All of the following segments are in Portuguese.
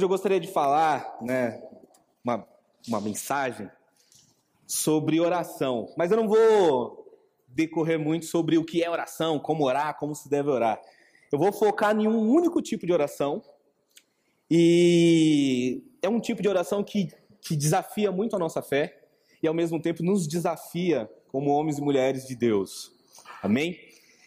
hoje eu gostaria de falar, né, uma, uma mensagem sobre oração, mas eu não vou decorrer muito sobre o que é oração, como orar, como se deve orar. Eu vou focar em um único tipo de oração e é um tipo de oração que, que desafia muito a nossa fé e ao mesmo tempo nos desafia como homens e mulheres de Deus. Amém?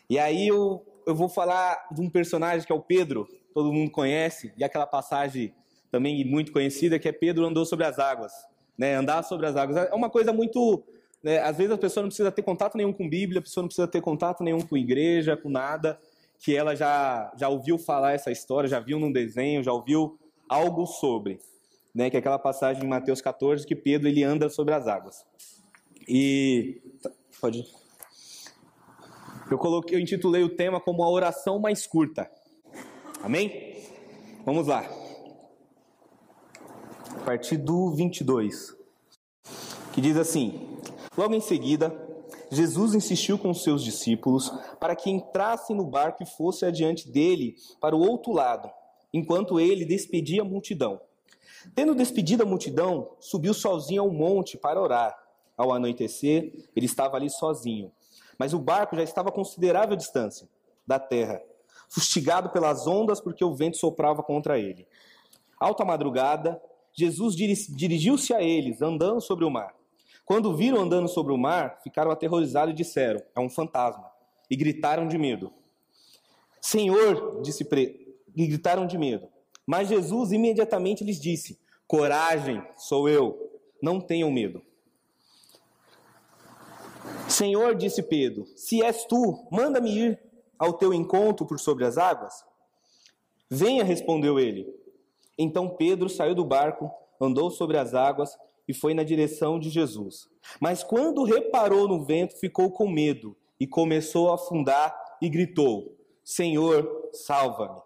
E aí eu, eu vou falar de um personagem que é o Pedro, todo mundo conhece, e aquela passagem também muito conhecida que é Pedro andou sobre as águas, né? Andar sobre as águas é uma coisa muito, né? às vezes a pessoa não precisa ter contato nenhum com Bíblia, a pessoa não precisa ter contato nenhum com igreja, com nada, que ela já já ouviu falar essa história, já viu num desenho, já ouviu algo sobre, né? Que é aquela passagem em Mateus 14 que Pedro ele anda sobre as águas. E pode ir. Eu coloquei, eu intitulei o tema como a oração mais curta. Amém? Vamos lá. A partir do 22. Que diz assim: Logo em seguida, Jesus insistiu com seus discípulos para que entrassem no barco e fosse adiante dele para o outro lado, enquanto ele despedia a multidão. Tendo despedido a multidão, subiu sozinho ao monte para orar. Ao anoitecer, ele estava ali sozinho, mas o barco já estava a considerável distância da terra fustigado pelas ondas porque o vento soprava contra ele. Alta madrugada, Jesus dirigiu-se a eles, andando sobre o mar. Quando viram andando sobre o mar, ficaram aterrorizados e disseram: É um fantasma. E gritaram de medo. Senhor, disse Pre... e gritaram de medo. Mas Jesus imediatamente lhes disse: Coragem, sou eu, não tenham medo. Senhor, disse Pedro, se és tu, manda-me ir ao teu encontro por sobre as águas? Venha, respondeu ele. Então Pedro saiu do barco, andou sobre as águas e foi na direção de Jesus. Mas quando reparou no vento, ficou com medo e começou a afundar e gritou: Senhor, salva-me.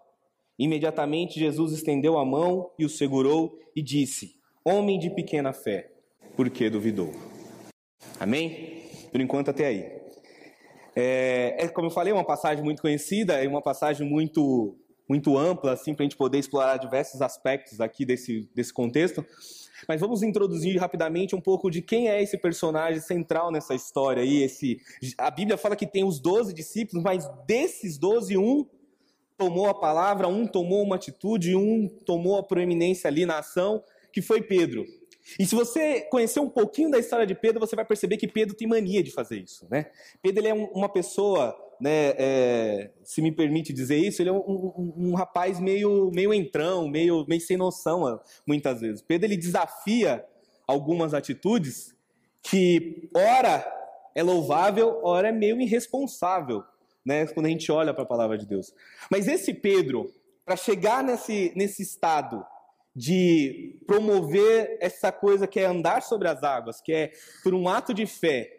Imediatamente Jesus estendeu a mão e o segurou e disse: Homem de pequena fé, por que duvidou? Amém? Por enquanto, até aí. É, é, como eu falei, uma passagem muito conhecida, é uma passagem muito, muito ampla, assim, para a gente poder explorar diversos aspectos aqui desse, desse contexto. Mas vamos introduzir rapidamente um pouco de quem é esse personagem central nessa história aí. Esse, a Bíblia fala que tem os 12 discípulos, mas desses 12, um tomou a palavra, um tomou uma atitude, um tomou a proeminência ali na ação, que foi Pedro. E se você conhecer um pouquinho da história de Pedro, você vai perceber que Pedro tem mania de fazer isso, né? Pedro ele é um, uma pessoa, né, é, se me permite dizer isso, ele é um, um, um, rapaz meio, meio entrão, meio, meio sem noção, muitas vezes. Pedro ele desafia algumas atitudes que, ora, é louvável, ora é meio irresponsável, né, quando a gente olha para a palavra de Deus. Mas esse Pedro, para chegar nesse, nesse estado de promover essa coisa que é andar sobre as águas, que é por um ato de fé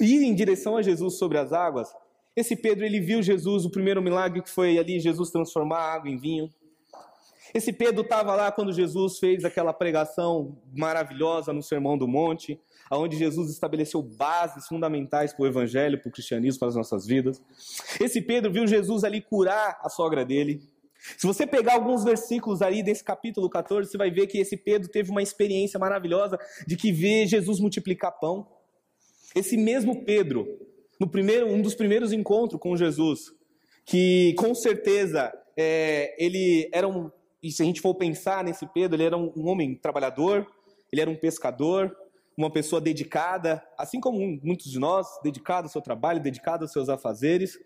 ir em direção a Jesus sobre as águas. Esse Pedro ele viu Jesus, o primeiro milagre que foi ali Jesus transformar água em vinho. Esse Pedro estava lá quando Jesus fez aquela pregação maravilhosa no Sermão do Monte, onde Jesus estabeleceu bases fundamentais para o evangelho, para o cristianismo, para as nossas vidas. Esse Pedro viu Jesus ali curar a sogra dele. Se você pegar alguns versículos aí desse capítulo 14, você vai ver que esse Pedro teve uma experiência maravilhosa de que vê Jesus multiplicar pão. Esse mesmo Pedro, no primeiro, um dos primeiros encontros com Jesus, que com certeza é, ele era um, e se a gente for pensar nesse Pedro, ele era um, um homem trabalhador, ele era um pescador, uma pessoa dedicada, assim como muitos de nós, dedicado ao seu trabalho, dedicado aos seus afazeres.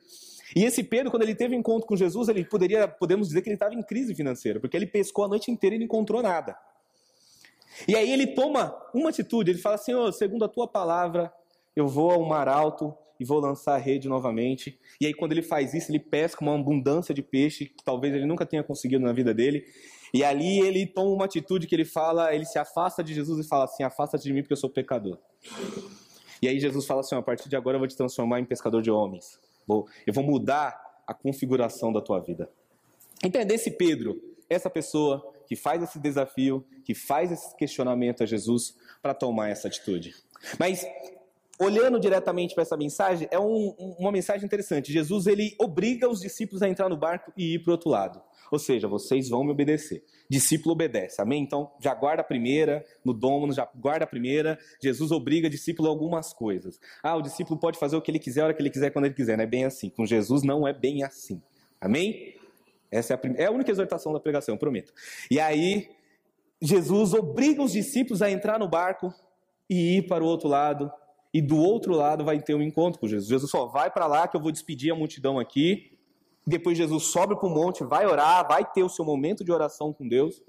E esse Pedro, quando ele teve encontro com Jesus, ele poderia, podemos dizer que ele estava em crise financeira, porque ele pescou a noite inteira e não encontrou nada. E aí ele toma uma atitude, ele fala: Senhor, segundo a tua palavra, eu vou ao mar alto e vou lançar a rede novamente. E aí, quando ele faz isso, ele pesca uma abundância de peixe que talvez ele nunca tenha conseguido na vida dele. E ali ele toma uma atitude que ele fala, ele se afasta de Jesus e fala assim: Afasta-te de mim porque eu sou pecador. E aí Jesus fala assim: A partir de agora eu vou te transformar em pescador de homens. Eu vou mudar a configuração da tua vida. Entender esse Pedro, essa pessoa que faz esse desafio, que faz esse questionamento a Jesus para tomar essa atitude. Mas olhando diretamente para essa mensagem, é um, uma mensagem interessante. Jesus ele obriga os discípulos a entrar no barco e ir para o outro lado. Ou seja, vocês vão me obedecer. Discípulo obedece, amém? Então, já guarda a primeira, no domo, já guarda a primeira. Jesus obriga o discípulo a algumas coisas. Ah, o discípulo pode fazer o que ele quiser, a hora que ele quiser, quando ele quiser. Não é bem assim. Com Jesus não é bem assim. Amém? Essa é a, é a única exortação da pregação, prometo. E aí, Jesus obriga os discípulos a entrar no barco e ir para o outro lado. E do outro lado vai ter um encontro com Jesus. Jesus só vai para lá que eu vou despedir a multidão aqui. Depois Jesus sobe para o monte, vai orar, vai ter o seu momento de oração com Deus.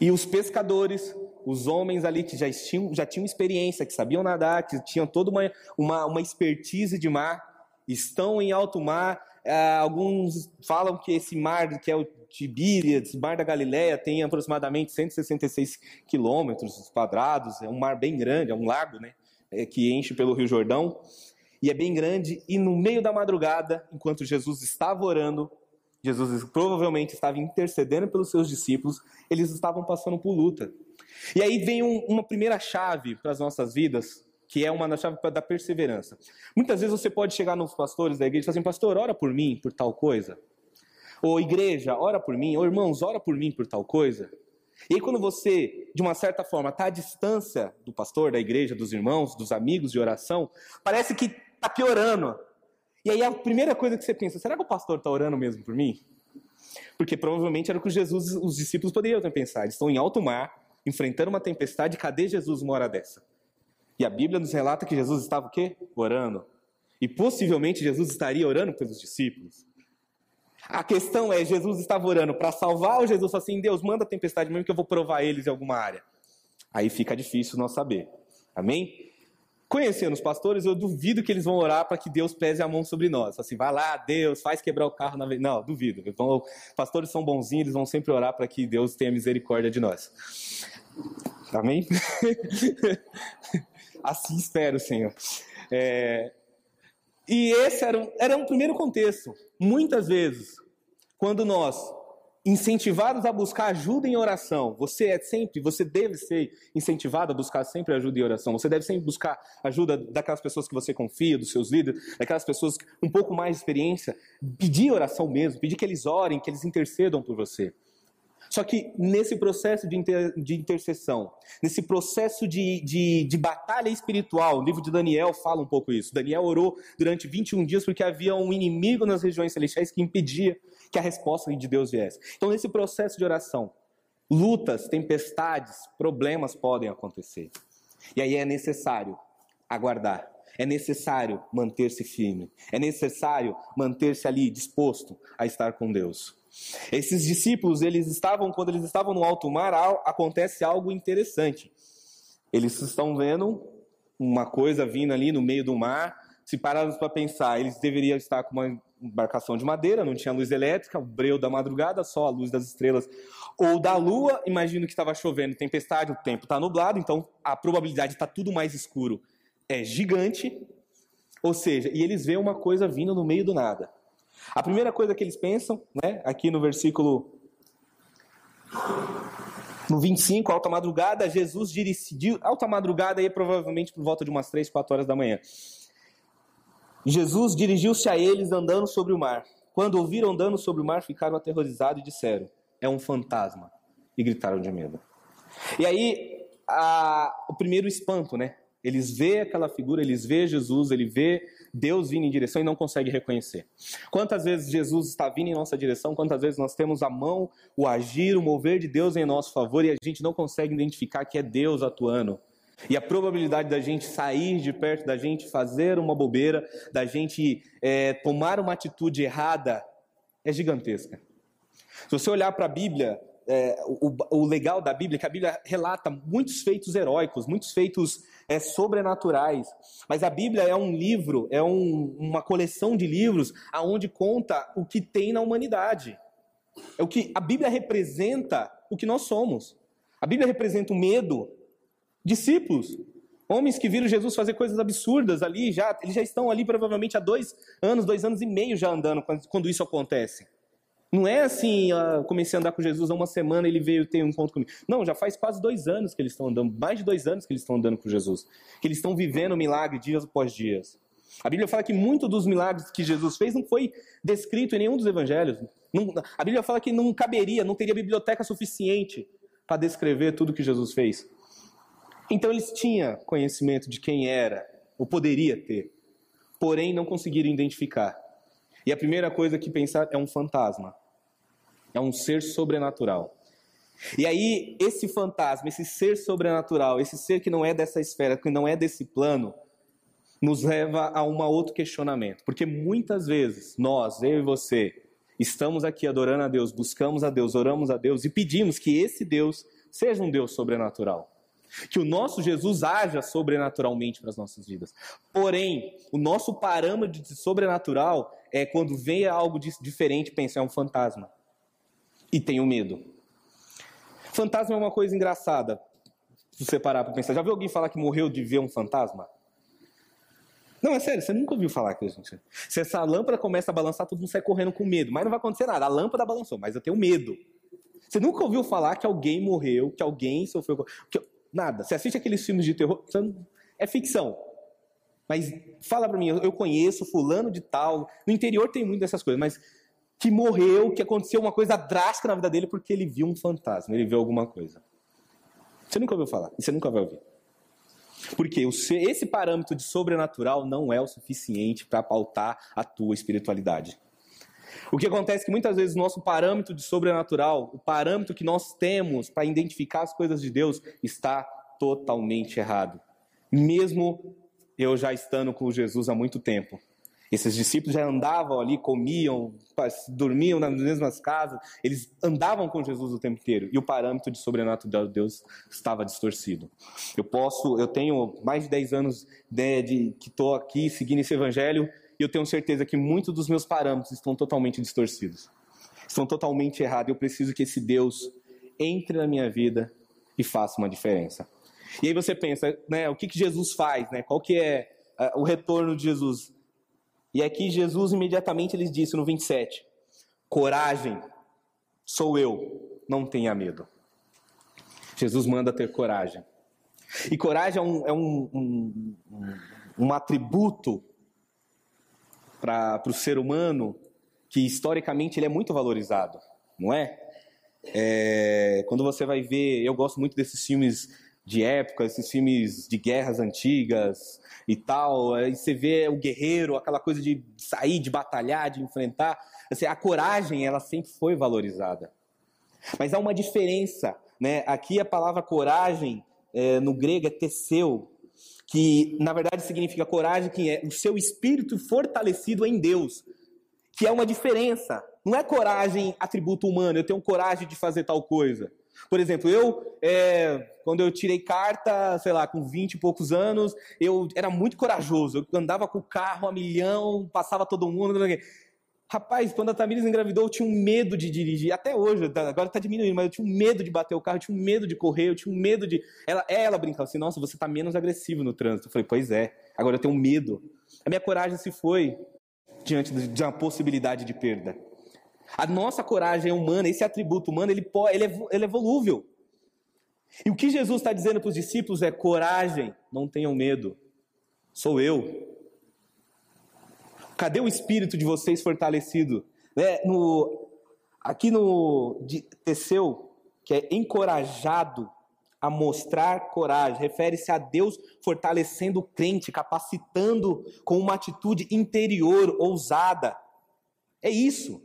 E os pescadores, os homens ali que já tinham, já tinham experiência, que sabiam nadar, que tinham toda uma, uma, uma expertise de mar, estão em alto mar. Ah, alguns falam que esse mar, que é o Tibíriades, mar da Galileia, tem aproximadamente 166 quilômetros quadrados. É um mar bem grande, é um lago, né? É, que enche pelo Rio Jordão e é bem grande, e no meio da madrugada, enquanto Jesus estava orando, Jesus provavelmente estava intercedendo pelos seus discípulos, eles estavam passando por luta. E aí vem um, uma primeira chave para as nossas vidas, que é uma chave da perseverança. Muitas vezes você pode chegar nos pastores da igreja e falar assim, pastor, ora por mim por tal coisa. Ou igreja, ora por mim. Ou irmãos, ora por mim por tal coisa. E aí, quando você, de uma certa forma, está à distância do pastor, da igreja, dos irmãos, dos amigos de oração, parece que está piorando. E aí a primeira coisa que você pensa, será que o pastor está orando mesmo por mim? Porque provavelmente era o que Jesus, os discípulos poderiam ter pensado. Eles estão em alto mar, enfrentando uma tempestade, cadê Jesus uma hora dessa? E a Bíblia nos relata que Jesus estava o quê? Orando. E possivelmente Jesus estaria orando pelos discípulos. A questão é, Jesus estava orando para salvar ou Jesus falou assim, Deus, manda a tempestade mesmo que eu vou provar eles em alguma área? Aí fica difícil nós saber. Amém? Conhecendo os pastores, eu duvido que eles vão orar para que Deus pese a mão sobre nós. Assim, vai lá, Deus, faz quebrar o carro na vez. Não, duvido. Então, pastores são bonzinhos, eles vão sempre orar para que Deus tenha misericórdia de nós. Amém? assim espero, Senhor. É... E esse era um, era um primeiro contexto. Muitas vezes, quando nós incentivados a buscar ajuda em oração. Você é sempre, você deve ser incentivado a buscar sempre ajuda em oração. Você deve sempre buscar ajuda daquelas pessoas que você confia, dos seus líderes, daquelas pessoas com um pouco mais de experiência. Pedir oração mesmo, pedir que eles orem, que eles intercedam por você. Só que nesse processo de, inter, de intercessão, nesse processo de, de, de, batalha espiritual, o livro de Daniel fala um pouco isso. Daniel orou durante 21 dias porque havia um inimigo nas regiões celestiais que impedia que a resposta de Deus viesse. Então, nesse processo de oração, lutas, tempestades, problemas podem acontecer. E aí é necessário aguardar. É necessário manter-se firme. É necessário manter-se ali disposto a estar com Deus. Esses discípulos, eles estavam, quando eles estavam no alto mar, acontece algo interessante. Eles estão vendo uma coisa vindo ali no meio do mar. Se pararmos para pensar, eles deveriam estar com uma embarcação de madeira, não tinha luz elétrica, o breu da madrugada, só a luz das estrelas ou da lua. Imagino que estava chovendo, tempestade, o tempo está nublado, então a probabilidade de estar tá tudo mais escuro é gigante. Ou seja, e eles veem uma coisa vindo no meio do nada. A primeira coisa que eles pensam, né, aqui no versículo no 25, alta madrugada, Jesus dirigiu, alta madrugada aí provavelmente por volta de umas 3, 4 horas da manhã. Jesus dirigiu-se a eles andando sobre o mar. Quando ouviram andando sobre o mar, ficaram aterrorizados e disseram: É um fantasma. E gritaram de medo. E aí, a, o primeiro espanto, né? Eles vê aquela figura, eles vê Jesus, ele vê Deus vindo em direção e não consegue reconhecer. Quantas vezes Jesus está vindo em nossa direção, quantas vezes nós temos a mão, o agir, o mover de Deus em nosso favor e a gente não consegue identificar que é Deus atuando. E a probabilidade da gente sair de perto, da gente fazer uma bobeira, da gente é, tomar uma atitude errada, é gigantesca. Se você olhar para a Bíblia, é, o, o, legal da Bíblia é que a Bíblia relata muitos feitos heróicos, muitos feitos é, sobrenaturais. Mas a Bíblia é um livro, é um, uma coleção de livros aonde conta o que tem na humanidade. É o que a Bíblia representa o que nós somos. A Bíblia representa o medo, discípulos, homens que viram Jesus fazer coisas absurdas ali, já, eles já estão ali provavelmente há dois anos, dois anos e meio já andando quando, quando isso acontece. Não é assim, uh, comecei a andar com Jesus há uma semana, ele veio ter um encontro comigo. Não, já faz quase dois anos que eles estão andando, mais de dois anos que eles estão andando com Jesus. Que eles estão vivendo o milagre dias após dias. A Bíblia fala que muito dos milagres que Jesus fez não foi descrito em nenhum dos evangelhos. Não, a Bíblia fala que não caberia, não teria biblioteca suficiente para descrever tudo que Jesus fez. Então eles tinham conhecimento de quem era, ou poderia ter, porém não conseguiram identificar. E a primeira coisa que pensar é um fantasma. É um ser sobrenatural. E aí, esse fantasma, esse ser sobrenatural, esse ser que não é dessa esfera, que não é desse plano, nos leva a um outro questionamento. Porque muitas vezes, nós, eu e você, estamos aqui adorando a Deus, buscamos a Deus, oramos a Deus e pedimos que esse Deus seja um Deus sobrenatural. Que o nosso Jesus haja sobrenaturalmente para as nossas vidas. Porém, o nosso parâmetro de sobrenatural é quando vem algo diferente, pensa, é um fantasma. E tenho medo. Fantasma é uma coisa engraçada. Se você parar para pensar. Já viu alguém falar que morreu de ver um fantasma? Não, é sério, você nunca ouviu falar que gente. Se essa lâmpada começa a balançar, todo mundo sai correndo com medo. Mas não vai acontecer nada. A lâmpada balançou, mas eu tenho medo. Você nunca ouviu falar que alguém morreu, que alguém sofreu. Que... Nada. Você assiste aqueles filmes de terror, é ficção. Mas fala para mim, eu conheço fulano de tal. No interior tem muito dessas coisas, mas que morreu, que aconteceu uma coisa drástica na vida dele porque ele viu um fantasma, ele viu alguma coisa. Você nunca ouviu falar, e você nunca vai ouvir. Porque esse parâmetro de sobrenatural não é o suficiente para pautar a tua espiritualidade. O que acontece é que muitas vezes o nosso parâmetro de sobrenatural, o parâmetro que nós temos para identificar as coisas de Deus, está totalmente errado. Mesmo eu já estando com Jesus há muito tempo. Esses discípulos já andavam ali, comiam, dormiam nas mesmas casas, eles andavam com Jesus o tempo inteiro e o parâmetro de sobrenatural de Deus estava distorcido. Eu posso, eu tenho mais de 10 anos de, de que estou aqui seguindo esse evangelho e eu tenho certeza que muitos dos meus parâmetros estão totalmente distorcidos, estão totalmente errados. Eu preciso que esse Deus entre na minha vida e faça uma diferença. E aí você pensa, né, o que, que Jesus faz, né? Qual que é uh, o retorno de Jesus? E aqui Jesus imediatamente lhes disse no 27: Coragem, sou eu, não tenha medo. Jesus manda ter coragem. E coragem é um, é um, um, um atributo para o ser humano que historicamente ele é muito valorizado, não é? é? Quando você vai ver, eu gosto muito desses filmes de época, esses filmes de guerras antigas e tal, aí você vê o guerreiro, aquela coisa de sair, de batalhar, de enfrentar. Assim, a coragem, ela sempre foi valorizada. Mas há uma diferença, né? Aqui a palavra coragem, é, no grego, é teceu, que na verdade significa coragem, que é o seu espírito fortalecido em Deus, que é uma diferença. Não é coragem atributo humano, eu tenho coragem de fazer tal coisa. Por exemplo, eu, é, quando eu tirei carta, sei lá, com 20 e poucos anos, eu era muito corajoso. Eu andava com o carro a milhão, passava todo mundo. Rapaz, quando a Tamires engravidou, eu tinha um medo de dirigir. Até hoje, tá, agora está diminuindo, mas eu tinha um medo de bater o carro, eu tinha um medo de correr, eu tinha um medo de. Ela, ela brincava assim: nossa, você está menos agressivo no trânsito. Eu falei: pois é, agora eu tenho medo. A minha coragem se foi diante de uma possibilidade de perda. A nossa coragem é humana, esse atributo humano, ele, pode, ele, é, ele é volúvel. E o que Jesus está dizendo para os discípulos é: coragem, não tenham medo, sou eu. Cadê o espírito de vocês fortalecido? É, no, aqui no de Teseu, que é encorajado a mostrar coragem, refere-se a Deus fortalecendo o crente, capacitando com uma atitude interior ousada. É isso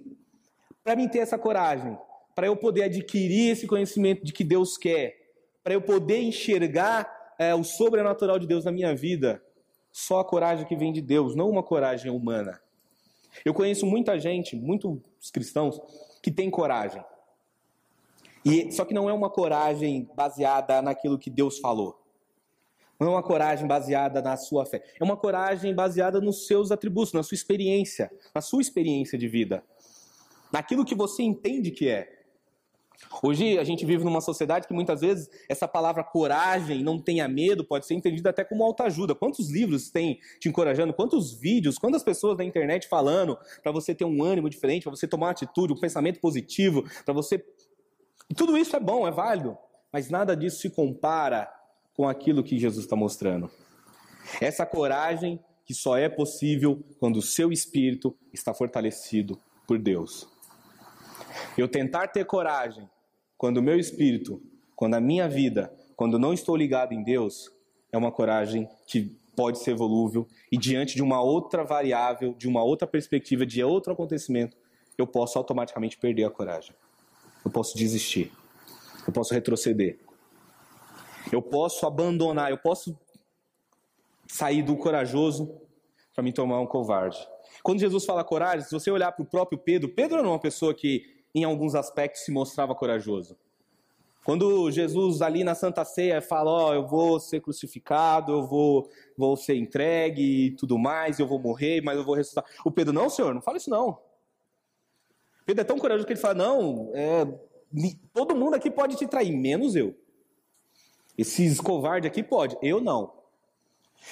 para mim ter essa coragem, para eu poder adquirir esse conhecimento de que Deus quer, para eu poder enxergar é, o sobrenatural de Deus na minha vida, só a coragem que vem de Deus, não uma coragem humana. Eu conheço muita gente, muitos cristãos, que tem coragem. E, só que não é uma coragem baseada naquilo que Deus falou. Não é uma coragem baseada na sua fé. É uma coragem baseada nos seus atributos, na sua experiência, na sua experiência de vida naquilo que você entende que é. Hoje a gente vive numa sociedade que muitas vezes essa palavra coragem, não tenha medo, pode ser entendida até como autoajuda. Quantos livros tem te encorajando? Quantos vídeos? Quantas pessoas na internet falando para você ter um ânimo diferente, para você tomar uma atitude, um pensamento positivo, para você. Tudo isso é bom, é válido, mas nada disso se compara com aquilo que Jesus está mostrando. Essa coragem que só é possível quando o seu espírito está fortalecido por Deus. Eu tentar ter coragem quando o meu espírito, quando a minha vida, quando não estou ligado em Deus, é uma coragem que pode ser volúvel e diante de uma outra variável, de uma outra perspectiva, de outro acontecimento, eu posso automaticamente perder a coragem. Eu posso desistir. Eu posso retroceder. Eu posso abandonar, eu posso sair do corajoso para me tomar um covarde. Quando Jesus fala coragem, se você olhar para o próprio Pedro, Pedro era uma pessoa que em alguns aspectos se mostrava corajoso. Quando Jesus ali na Santa Ceia fala, ó, oh, eu vou ser crucificado, eu vou, vou ser entregue e tudo mais, eu vou morrer, mas eu vou ressuscitar. O Pedro, não, senhor, não fala isso não. Pedro é tão corajoso que ele fala, não, é, todo mundo aqui pode te trair, menos eu. Esses covardes aqui pode, eu não.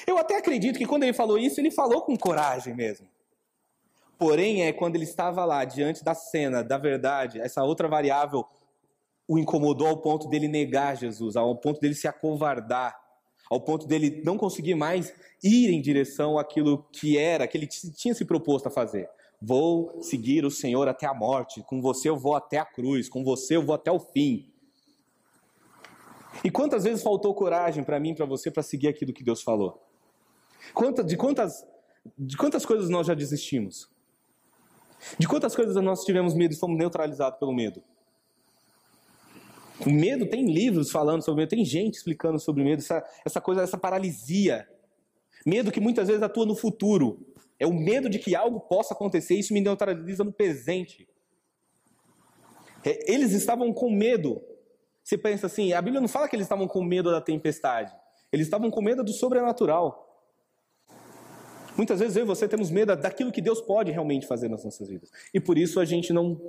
Eu até acredito que quando ele falou isso, ele falou com coragem mesmo. Porém, é quando ele estava lá, diante da cena, da verdade, essa outra variável o incomodou ao ponto dele negar Jesus, ao ponto dele se acovardar, ao ponto dele não conseguir mais ir em direção àquilo que era, que ele tinha se proposto a fazer. Vou seguir o Senhor até a morte, com você eu vou até a cruz, com você eu vou até o fim. E quantas vezes faltou coragem para mim, para você, para seguir aquilo que Deus falou? Quantas, de, quantas, de quantas coisas nós já desistimos? De quantas coisas nós tivemos medo e fomos neutralizados pelo medo? O medo tem livros falando sobre medo, tem gente explicando sobre medo, essa, essa coisa, essa paralisia. Medo que muitas vezes atua no futuro. É o medo de que algo possa acontecer, isso me neutraliza no presente. É, eles estavam com medo. Você pensa assim, a Bíblia não fala que eles estavam com medo da tempestade. Eles estavam com medo do sobrenatural. Muitas vezes eu e você temos medo daquilo que Deus pode realmente fazer nas nossas vidas. E por isso a gente não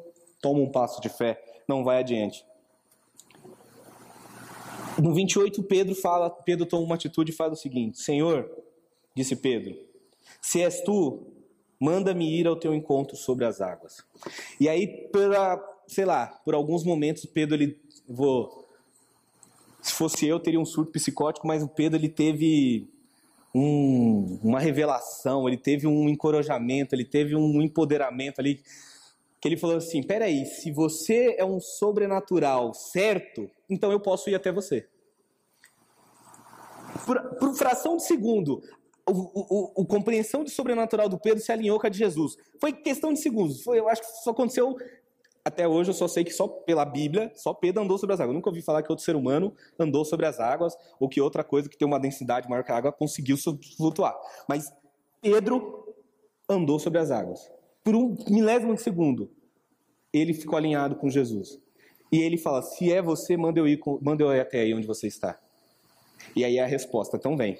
toma um passo de fé, não vai adiante. No 28, Pedro fala, Pedro toma uma atitude e fala o seguinte: Senhor, disse Pedro, se és tu, manda-me ir ao teu encontro sobre as águas. E aí, pela, sei lá, por alguns momentos, Pedro ele vou se fosse eu teria um surto psicótico, mas o Pedro ele teve um, uma revelação, ele teve um encorajamento, ele teve um empoderamento ali, que ele falou assim: peraí, se você é um sobrenatural certo, então eu posso ir até você. Por, por fração de segundo, o, o, o, compreensão de sobrenatural do Pedro se alinhou com a de Jesus. Foi questão de segundos. Foi, eu acho que isso aconteceu até hoje eu só sei que só pela Bíblia, só Pedro andou sobre as águas. Eu nunca ouvi falar que outro ser humano andou sobre as águas ou que outra coisa que tem uma densidade maior que a água conseguiu flutuar. Mas Pedro andou sobre as águas. Por um milésimo de segundo, ele ficou alinhado com Jesus. E ele fala: Se é você, manda eu ir, manda eu ir até aí onde você está. E aí a resposta, então vem.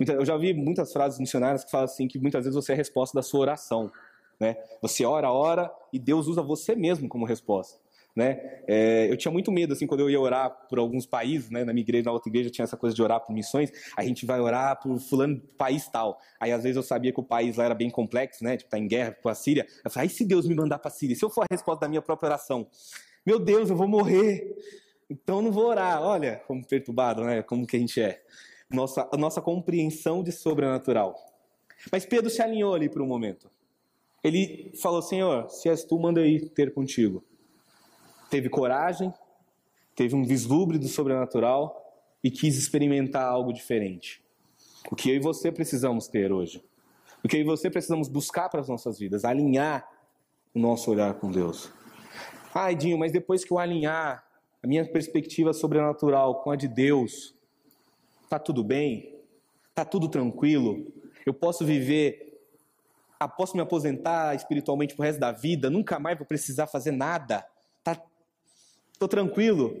Eu já vi muitas frases missionárias que falam assim que muitas vezes você é a resposta da sua oração. Né? Você ora, ora e Deus usa você mesmo como resposta. Né? É, eu tinha muito medo assim quando eu ia orar por alguns países, né? Na minha igreja, na outra igreja tinha essa coisa de orar por missões. A gente vai orar por fulano país tal. Aí às vezes eu sabia que o país lá era bem complexo, né? Tipo tá em guerra com a Síria. Eu falei, se Deus me mandar para a Síria, se eu for a resposta da minha própria oração, meu Deus, eu vou morrer. Então eu não vou orar. Olha como perturbado, né? Como que a gente é. Nossa, a nossa compreensão de sobrenatural. Mas Pedro se alinhou ali por um momento. Ele falou: Senhor, se és tu, manda ir ter contigo. Teve coragem, teve um vislumbre do sobrenatural e quis experimentar algo diferente. O que eu e você precisamos ter hoje. O que eu e você precisamos buscar para as nossas vidas, alinhar o nosso olhar com Deus. Ai, Dinho, mas depois que eu alinhar a minha perspectiva sobrenatural com a de Deus, tá tudo bem? Tá tudo tranquilo? Eu posso viver ah, posso me aposentar espiritualmente pro resto da vida, nunca mais vou precisar fazer nada. Tá, tô tranquilo.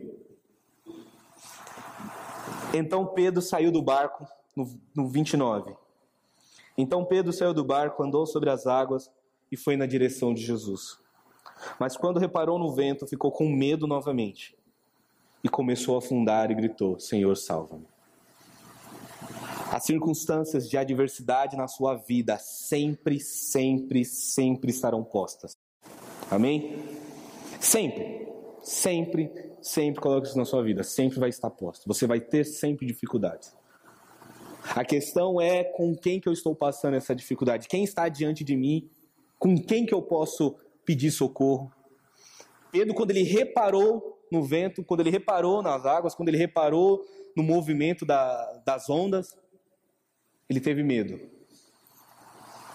Então Pedro saiu do barco no, no 29. Então Pedro saiu do barco, andou sobre as águas e foi na direção de Jesus. Mas quando reparou no vento, ficou com medo novamente e começou a afundar e gritou: Senhor, salva-me. As circunstâncias de adversidade na sua vida sempre, sempre, sempre estarão postas. Amém? Sempre, sempre, sempre coloque isso na sua vida. Sempre vai estar posto. Você vai ter sempre dificuldades. A questão é com quem que eu estou passando essa dificuldade. Quem está diante de mim? Com quem que eu posso pedir socorro? Pedro, quando ele reparou no vento, quando ele reparou nas águas, quando ele reparou no movimento da, das ondas, ele teve medo.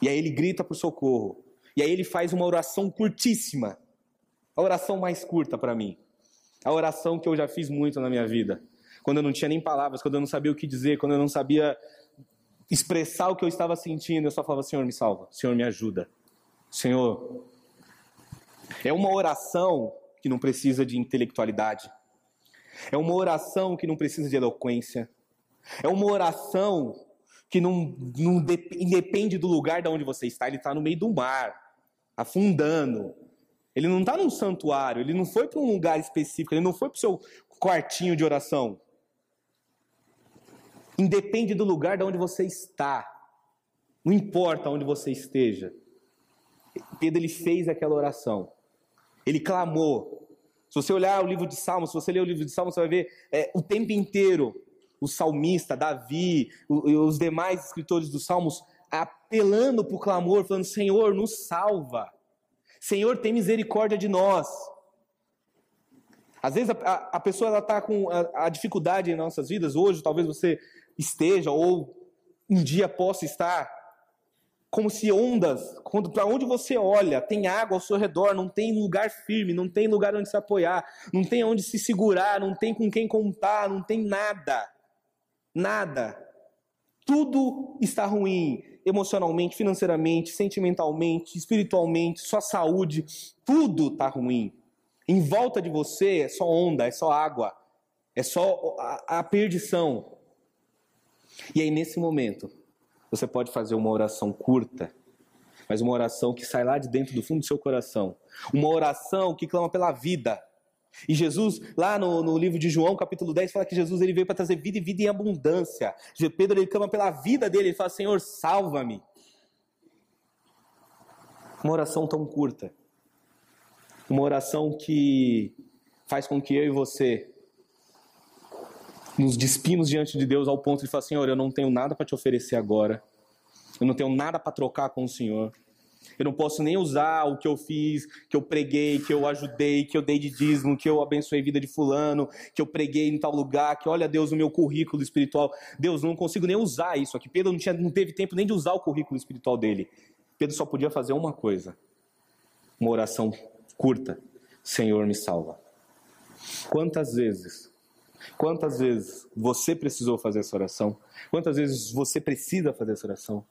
E aí ele grita por socorro. E aí ele faz uma oração curtíssima. A oração mais curta para mim. A oração que eu já fiz muito na minha vida. Quando eu não tinha nem palavras, quando eu não sabia o que dizer, quando eu não sabia expressar o que eu estava sentindo, eu só falava: Senhor, me salva. Senhor, me ajuda. Senhor. É uma oração que não precisa de intelectualidade. É uma oração que não precisa de eloquência. É uma oração que não, não do lugar de onde você está, ele está no meio do mar, afundando. Ele não está num santuário, ele não foi para um lugar específico, ele não foi para o seu quartinho de oração. Independe do lugar de onde você está, não importa onde você esteja. Pedro ele fez aquela oração, ele clamou. Se você olhar o livro de Salmos, se você ler o livro de Salmos, você vai ver é, o tempo inteiro o salmista, Davi, os demais escritores dos salmos, apelando para o clamor, falando: Senhor, nos salva. Senhor, tem misericórdia de nós. Às vezes a, a, pessoa está com a, a, dificuldade em nossas vidas, hoje talvez você esteja, ou um dia possa estar, como se ondas, para onde você olha, tem água ao seu redor, não tem lugar firme, não tem lugar onde se apoiar, não tem onde se segurar, não tem com quem contar, não tem nada nada. Tudo está ruim, emocionalmente, financeiramente, sentimentalmente, espiritualmente, sua saúde, tudo está ruim. Em volta de você é só onda, é só água, é só a, a perdição. E aí, nesse momento, você pode fazer uma oração curta, mas uma oração que sai lá de dentro do fundo do seu coração. Uma oração que clama pela vida. E Jesus, lá no, no, livro de João, capítulo 10, fala que Jesus ele veio para trazer vida e vida em abundância. Pedro ele clama pela vida dele, ele fala: Senhor, salva-me. Uma oração tão curta. Uma oração que faz com que eu e você nos despimos diante de Deus ao ponto de falar: Senhor, eu não tenho nada para te oferecer agora. Eu não tenho nada para trocar com o Senhor. Eu não posso nem usar o que eu fiz, que eu preguei, que eu ajudei, que eu dei de dízimo, que eu abençoei a vida de fulano, que eu preguei em tal lugar, que olha Deus o meu currículo espiritual. Deus, não consigo nem usar isso aqui. Pedro não, tinha, não teve tempo nem de usar o currículo espiritual dele. Pedro só podia fazer uma coisa: uma oração curta. Senhor, me salva. Quantas vezes Quantas vezes você precisou fazer essa oração? Quantas vezes você precisa fazer essa oração?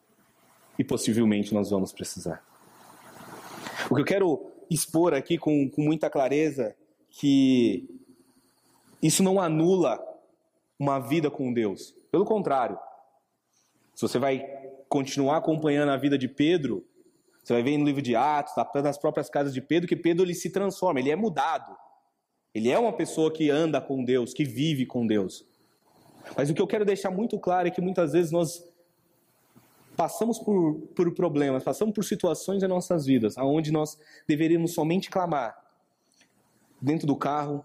E possivelmente nós vamos precisar. O que eu quero expor aqui com, com muita clareza que isso não anula uma vida com Deus. Pelo contrário, se você vai continuar acompanhando a vida de Pedro, você vai ver no livro de Atos, nas próprias casas de Pedro, que Pedro ele se transforma, ele é mudado. Ele é uma pessoa que anda com Deus, que vive com Deus. Mas o que eu quero deixar muito claro é que muitas vezes nós passamos por, por problemas, passamos por situações em nossas vidas, aonde nós deveríamos somente clamar. Dentro do carro,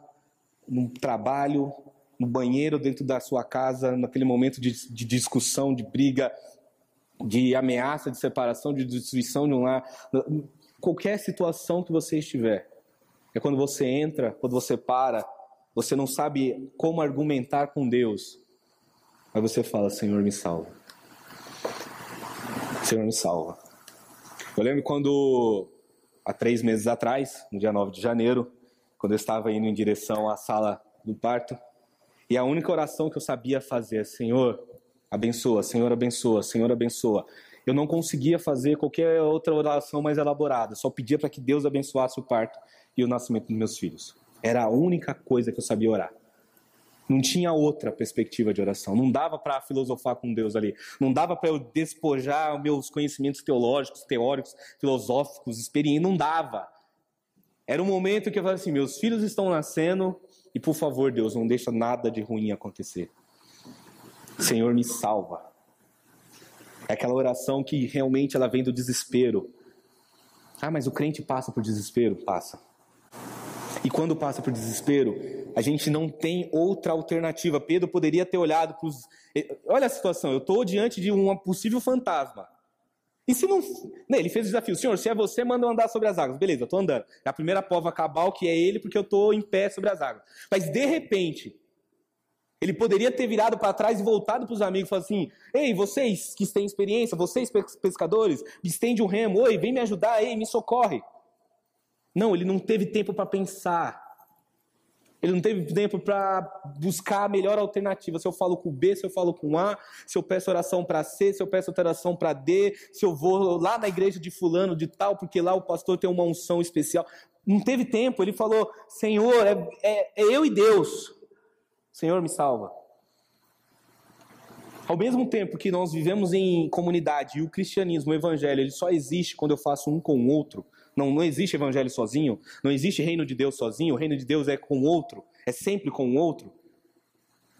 no trabalho, no banheiro, dentro da sua casa, naquele momento de, de discussão, de briga, de ameaça, de separação, de destruição de um lar. Qualquer situação que você estiver. É quando você entra, quando você para, você não sabe como argumentar com Deus. Aí você fala: Senhor, me salva. Senhor me salva. Eu lembro quando, há três meses atrás, no dia 9 de janeiro, quando eu estava indo em direção à sala do parto, e a única oração que eu sabia fazer Senhor, abençoa, Senhor, abençoa, Senhor, abençoa. Eu não conseguia fazer qualquer outra oração mais elaborada, só pedia para que Deus abençoasse o parto e o nascimento dos meus filhos. Era a única coisa que eu sabia orar. Não tinha outra perspectiva de oração. Não dava para filosofar com Deus ali. Não dava para eu despojar meus conhecimentos teológicos, teóricos, filosóficos, experiências. Não dava. Era um momento que eu falava assim: meus filhos estão nascendo e por favor, Deus, não deixa nada de ruim acontecer. Senhor, me salva. É aquela oração que realmente ela vem do desespero. Ah, mas o crente passa por desespero? Passa. E quando passa por desespero, a gente não tem outra alternativa. Pedro poderia ter olhado para os. Olha a situação, eu estou diante de um possível fantasma. E se não. Né, ele fez o desafio, senhor, se é você, manda eu andar sobre as águas. Beleza, eu estou andando. É a primeira prova cabal que é ele, porque eu estou em pé sobre as águas. Mas de repente, ele poderia ter virado para trás e voltado para os amigos e falado assim: Ei, vocês que têm experiência, vocês pescadores, me estende um remo, oi, vem me ajudar, ei, me socorre. Não, ele não teve tempo para pensar. Ele não teve tempo para buscar a melhor alternativa. Se eu falo com B, se eu falo com A, se eu peço oração para C, se eu peço oração para D, se eu vou lá na igreja de fulano de tal, porque lá o pastor tem uma unção especial. Não teve tempo. Ele falou: Senhor, é, é, é eu e Deus. Senhor, me salva. Ao mesmo tempo que nós vivemos em comunidade e o cristianismo, o evangelho, ele só existe quando eu faço um com o outro, não, não existe evangelho sozinho, não existe reino de Deus sozinho, o reino de Deus é com o outro, é sempre com o outro.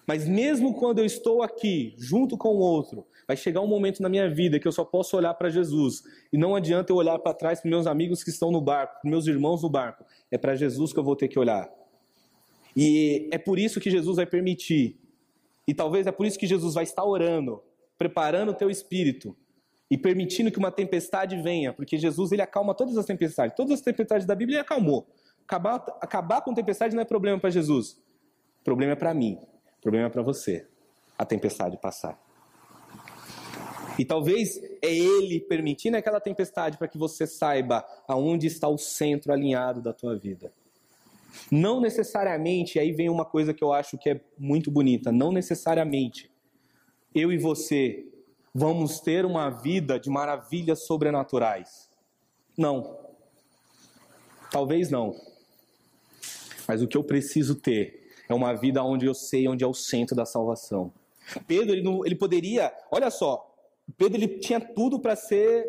Mas mesmo quando eu estou aqui, junto com o outro, vai chegar um momento na minha vida que eu só posso olhar para Jesus. E não adianta eu olhar para trás para meus amigos que estão no barco, para meus irmãos no barco. É para Jesus que eu vou ter que olhar. E é por isso que Jesus vai permitir. E talvez é por isso que Jesus vai estar orando, preparando o teu espírito e permitindo que uma tempestade venha, porque Jesus ele acalma todas as tempestades. Todas as tempestades da Bíblia ele acalmou. Acabar, acabar com tempestade não é problema para Jesus. Problema é para mim. Problema é para você. A tempestade passar. E talvez é ele permitindo aquela tempestade para que você saiba aonde está o centro alinhado da tua vida. Não necessariamente, aí vem uma coisa que eu acho que é muito bonita, não necessariamente eu e você vamos ter uma vida de maravilhas sobrenaturais. Não. Talvez não. Mas o que eu preciso ter é uma vida onde eu sei onde é o centro da salvação. Pedro, ele, não, ele poderia, olha só, Pedro ele tinha tudo para ser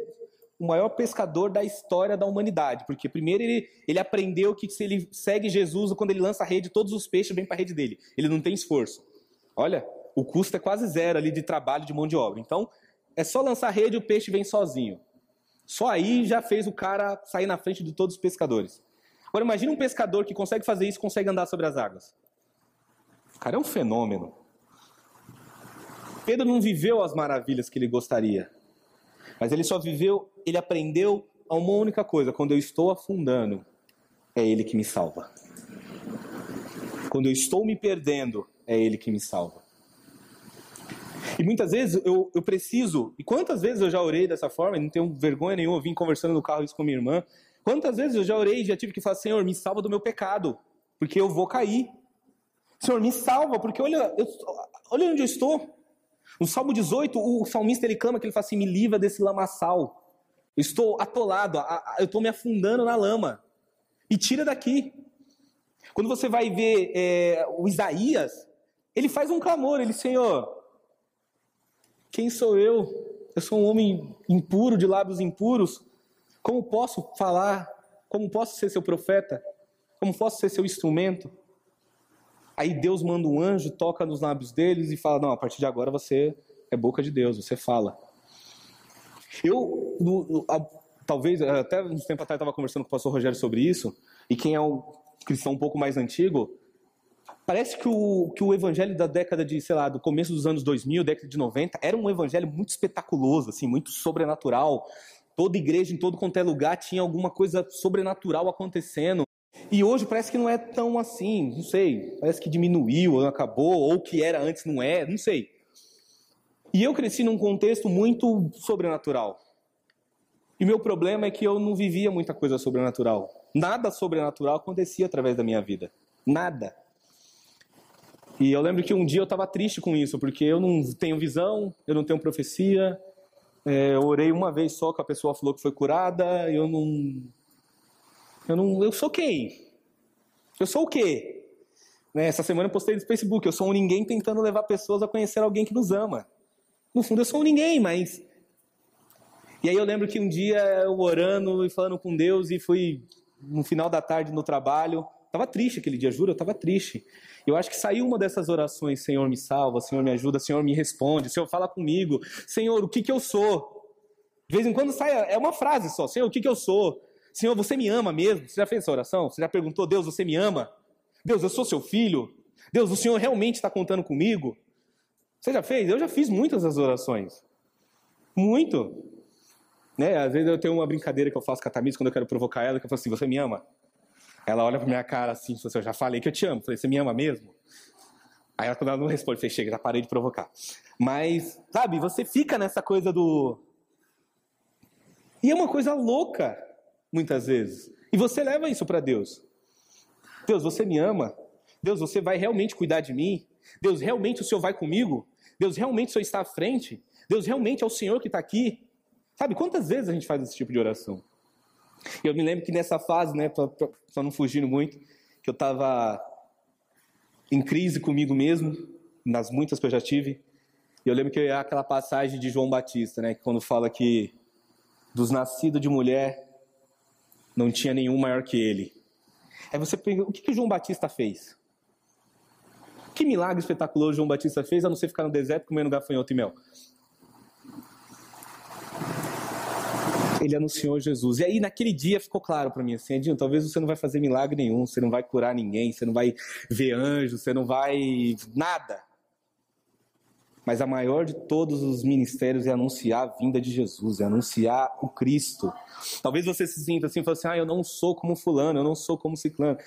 o maior pescador da história da humanidade, porque primeiro ele, ele aprendeu que se ele segue Jesus, quando ele lança a rede, todos os peixes vêm para a rede dele. Ele não tem esforço. Olha, o custo é quase zero ali de trabalho, de mão de obra. Então, é só lançar a rede e o peixe vem sozinho. Só aí já fez o cara sair na frente de todos os pescadores. Agora imagine um pescador que consegue fazer isso, consegue andar sobre as águas. O cara é um fenômeno. Pedro não viveu as maravilhas que ele gostaria. Mas ele só viveu, ele aprendeu a uma única coisa: quando eu estou afundando, é ele que me salva. Quando eu estou me perdendo, é ele que me salva. E muitas vezes eu, eu preciso, e quantas vezes eu já orei dessa forma, não tenho vergonha nenhuma, vim conversando no carro isso com minha irmã. Quantas vezes eu já orei e já tive que falar, Senhor, me salva do meu pecado, porque eu vou cair. Senhor, me salva, porque olha, eu, olha onde eu estou. No Salmo 18, o salmista ele clama que ele fala assim: me livra desse lamaçal. Eu estou atolado, eu estou me afundando na lama. E tira daqui. Quando você vai ver é, o Isaías, ele faz um clamor, ele, Senhor, quem sou eu? Eu sou um homem impuro, de lábios impuros. Como posso falar? Como posso ser seu profeta? Como posso ser seu instrumento? Aí Deus manda um anjo, toca nos lábios deles e fala: Não, a partir de agora você é boca de Deus, você fala. Eu, no, no, a, talvez, até uns tempo atrás, estava conversando com o pastor Rogério sobre isso, e quem é um cristão um pouco mais antigo, Parece que o, que o evangelho da década de, sei lá, do começo dos anos 2000, década de 90, era um evangelho muito espetaculoso, assim, muito sobrenatural. Toda igreja, em todo quanto é lugar, tinha alguma coisa sobrenatural acontecendo. E hoje parece que não é tão assim, não sei. Parece que diminuiu, acabou, ou que era antes não é, não sei. E eu cresci num contexto muito sobrenatural. E meu problema é que eu não vivia muita coisa sobrenatural. Nada sobrenatural acontecia através da minha vida. Nada. E eu lembro que um dia eu estava triste com isso, porque eu não tenho visão, eu não tenho profecia. É, eu orei uma vez só que a pessoa falou que foi curada, eu não. Eu não. Eu sou quem? Eu sou o quê? Né, essa semana eu postei no Facebook, eu sou um ninguém tentando levar pessoas a conhecer alguém que nos ama. No fundo eu sou um ninguém, mas. E aí eu lembro que um dia eu orando e falando com Deus e fui no final da tarde no trabalho. Estava triste aquele dia, juro, eu estava triste. Eu acho que saiu uma dessas orações: Senhor, me salva, Senhor, me ajuda, Senhor, me responde, Senhor, fala comigo, Senhor, o que, que eu sou? De vez em quando sai, é uma frase só: Senhor, o que, que eu sou? Senhor, você me ama mesmo? Você já fez essa oração? Você já perguntou, Deus, você me ama? Deus, eu sou seu filho? Deus, o Senhor realmente está contando comigo? Você já fez? Eu já fiz muitas das orações. Muito. Né? Às vezes eu tenho uma brincadeira que eu faço com a Tamires quando eu quero provocar ela, que eu falo assim, você me ama? Ela olha pra minha cara assim, se eu já falei que eu te amo. Eu falei, você me ama mesmo? Aí ela, quando ela não responde, falei, chega, já parei de provocar. Mas, sabe, você fica nessa coisa do... E é uma coisa louca, muitas vezes. E você leva isso para Deus. Deus, você me ama? Deus, você vai realmente cuidar de mim? Deus, realmente o Senhor vai comigo? Deus, realmente o Senhor está à frente? Deus, realmente é o Senhor que está aqui? Sabe, quantas vezes a gente faz esse tipo de oração? Eu me lembro que nessa fase, né, só não fugindo muito, que eu estava em crise comigo mesmo, nas muitas que eu já tive. E eu lembro que é aquela passagem de João Batista, né, que quando fala que dos nascidos de mulher não tinha nenhum maior que ele. Aí você pergunta, o que, que João Batista fez? Que milagre espetaculoso João Batista fez, a não ser ficar no deserto comendo gafanhoto e mel? Ele anunciou Jesus. E aí, naquele dia, ficou claro para mim assim: Edinho, talvez você não vai fazer milagre nenhum, você não vai curar ninguém, você não vai ver anjos, você não vai. nada. Mas a maior de todos os ministérios é anunciar a vinda de Jesus, é anunciar o Cristo. Talvez você se sinta assim, fale assim: ah, eu não sou como Fulano, eu não sou como Ciclano.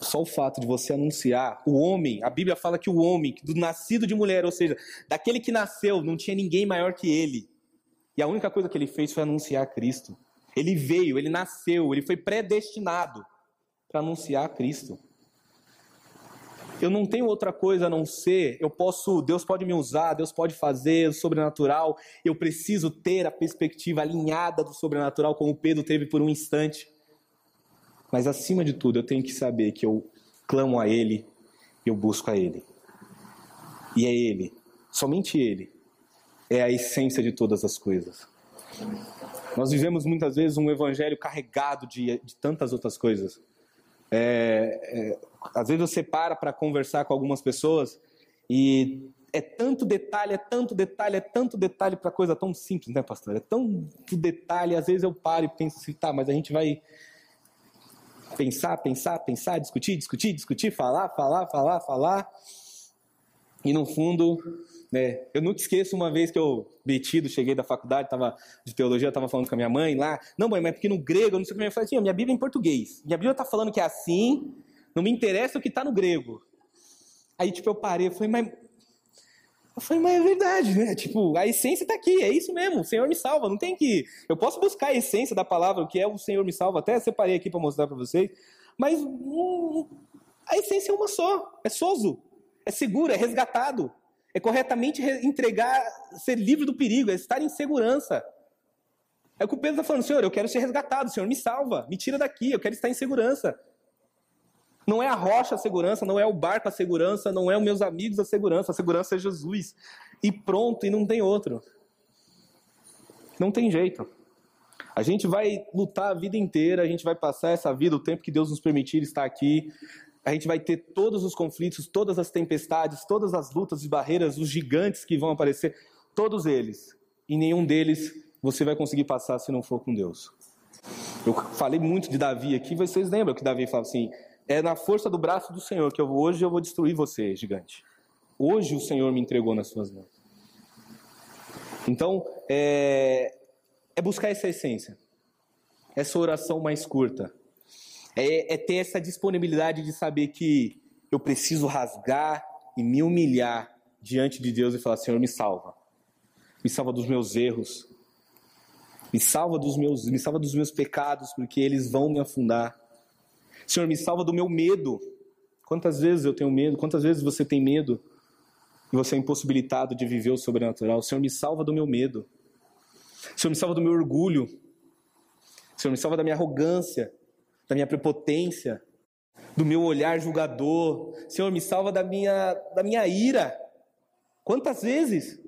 Só o fato de você anunciar o homem, a Bíblia fala que o homem, do nascido de mulher, ou seja, daquele que nasceu, não tinha ninguém maior que ele. E a única coisa que ele fez foi anunciar Cristo. Ele veio, ele nasceu, ele foi predestinado para anunciar Cristo. Eu não tenho outra coisa a não ser, eu posso, Deus pode me usar, Deus pode fazer o sobrenatural, eu preciso ter a perspectiva alinhada do sobrenatural, como Pedro teve por um instante. Mas acima de tudo, eu tenho que saber que eu clamo a Ele, eu busco a Ele. E é Ele, somente Ele, é a essência de todas as coisas. Nós vivemos muitas vezes um evangelho carregado de, de tantas outras coisas. É, é, às vezes você para para conversar com algumas pessoas e é tanto detalhe, é tanto detalhe, é tanto detalhe para coisa tão simples, né, pastor? É tanto detalhe. Às vezes eu paro e penso assim, tá, mas a gente vai pensar, pensar, pensar, discutir, discutir, discutir, falar, falar, falar, falar. E no fundo, né, eu nunca esqueço uma vez que eu, metido, cheguei da faculdade, tava de teologia, estava falando com a minha mãe lá. Não, mãe, mas é porque no grego, eu não sei o que. Eu falei assim, minha Bíblia é em português. Minha Bíblia está falando que é assim, não me interessa o que está no grego. Aí, tipo, eu parei, eu falei, mas... Eu falei, mas é verdade, né? Tipo, a essência está aqui, é isso mesmo, o Senhor me salva, não tem que... Eu posso buscar a essência da palavra, o que é o Senhor me salva, até separei aqui para mostrar para vocês, mas hum, a essência é uma só, é soso, é seguro, é resgatado. É corretamente entregar, ser livre do perigo, é estar em segurança. É o que o Pedro está falando, Senhor, eu quero ser resgatado, Senhor, me salva, me tira daqui, eu quero estar em segurança. Não é a rocha a segurança, não é o barco a segurança, não é os meus amigos a segurança, a segurança é Jesus. E pronto, e não tem outro. Não tem jeito. A gente vai lutar a vida inteira, a gente vai passar essa vida, o tempo que Deus nos permitir estar aqui, a gente vai ter todos os conflitos, todas as tempestades, todas as lutas e barreiras, os gigantes que vão aparecer, todos eles. E nenhum deles você vai conseguir passar se não for com Deus. Eu falei muito de Davi aqui, vocês lembram que Davi fala assim: é na força do braço do Senhor que eu hoje eu vou destruir você, gigante. Hoje o Senhor me entregou nas suas mãos. Então, é, é buscar essa essência, essa oração mais curta, é, é ter essa disponibilidade de saber que eu preciso rasgar e me humilhar diante de Deus e falar: Senhor, me salva. Me salva dos meus erros. Me salva dos meus, me salva dos meus pecados, porque eles vão me afundar. Senhor, me salva do meu medo. Quantas vezes eu tenho medo? Quantas vezes você tem medo? E você é impossibilitado de viver o sobrenatural. Senhor, me salva do meu medo. Senhor, me salva do meu orgulho. Senhor, me salva da minha arrogância da minha prepotência, do meu olhar julgador. Senhor, me salva da minha, da minha ira. Quantas vezes?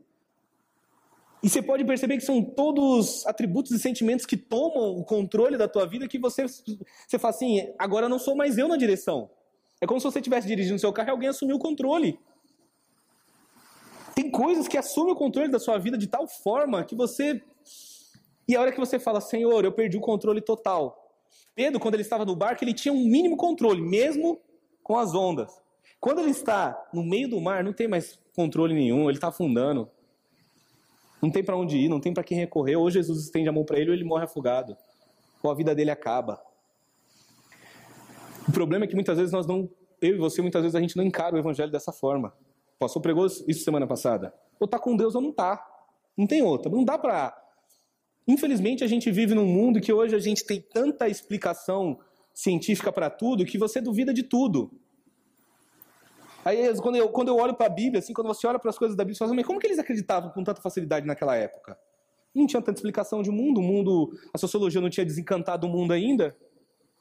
E você pode perceber que são todos atributos e sentimentos que tomam o controle da tua vida que você, você fala assim, agora não sou mais eu na direção. É como se você estivesse dirigindo seu carro e alguém assumiu o controle. Tem coisas que assumem o controle da sua vida de tal forma que você. E a hora que você fala, Senhor, eu perdi o controle total. Pedro, quando ele estava no barco, ele tinha um mínimo controle, mesmo com as ondas. Quando ele está no meio do mar, não tem mais controle nenhum, ele está afundando. Não tem para onde ir, não tem para quem recorrer. Ou Jesus estende a mão para ele ou ele morre afogado. Ou a vida dele acaba. O problema é que muitas vezes nós não, eu e você, muitas vezes a gente não encara o evangelho dessa forma. O pastor pregou isso semana passada. Ou tá com Deus ou não tá. Não tem outra. Não dá para. Infelizmente a gente vive num mundo que hoje a gente tem tanta explicação científica para tudo que você duvida de tudo. Aí quando eu, quando eu olho para a Bíblia, assim, quando você olha para as coisas da Bíblia, você fala, assim, mas como que eles acreditavam com tanta facilidade naquela época? Não tinha tanta explicação de mundo, o mundo, a sociologia não tinha desencantado o mundo ainda.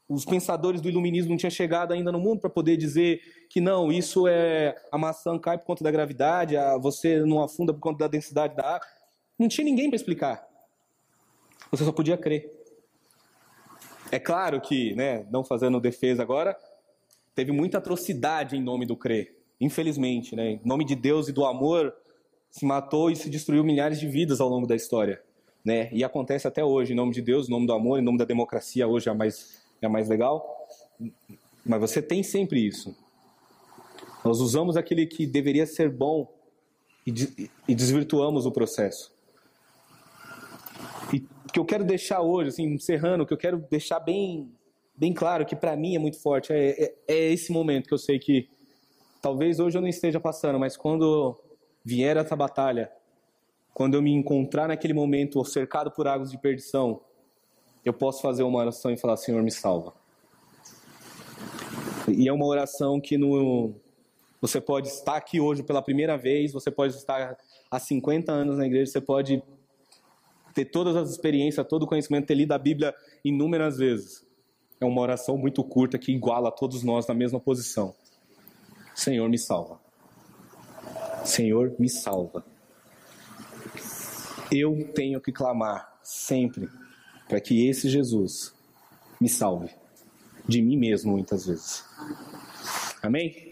Os pensadores do iluminismo não tinham chegado ainda no mundo para poder dizer que não, isso é a maçã cai por conta da gravidade, a, você não afunda por conta da densidade da água. Não tinha ninguém para explicar. Você só podia crer. É claro que, né, não fazendo defesa agora, teve muita atrocidade em nome do crer. Infelizmente, né? Em nome de Deus e do amor, se matou e se destruiu milhares de vidas ao longo da história, né? E acontece até hoje, em nome de Deus, em nome do amor, em nome da democracia, hoje é mais é mais legal. Mas você tem sempre isso. Nós usamos aquele que deveria ser bom e, desvirtuamos o processo. E que eu quero deixar hoje, assim, encerrando, que eu quero deixar bem bem claro que para mim é muito forte. É, é, é, esse momento que eu sei que talvez hoje eu não esteja passando, mas quando vier essa batalha, quando eu me encontrar naquele momento cercado por águas de perdição, eu posso fazer uma oração e falar: Senhor, me salva. E é uma oração que no, você pode estar aqui hoje pela primeira vez, você pode estar há 50 anos na igreja, você pode ter todas as experiências, todo o conhecimento, ter lido a Bíblia inúmeras vezes é uma oração muito curta que iguala todos nós na mesma posição. Senhor, me salva. Senhor, me salva. Eu tenho que clamar sempre para que esse Jesus me salve de mim mesmo muitas vezes. Amém?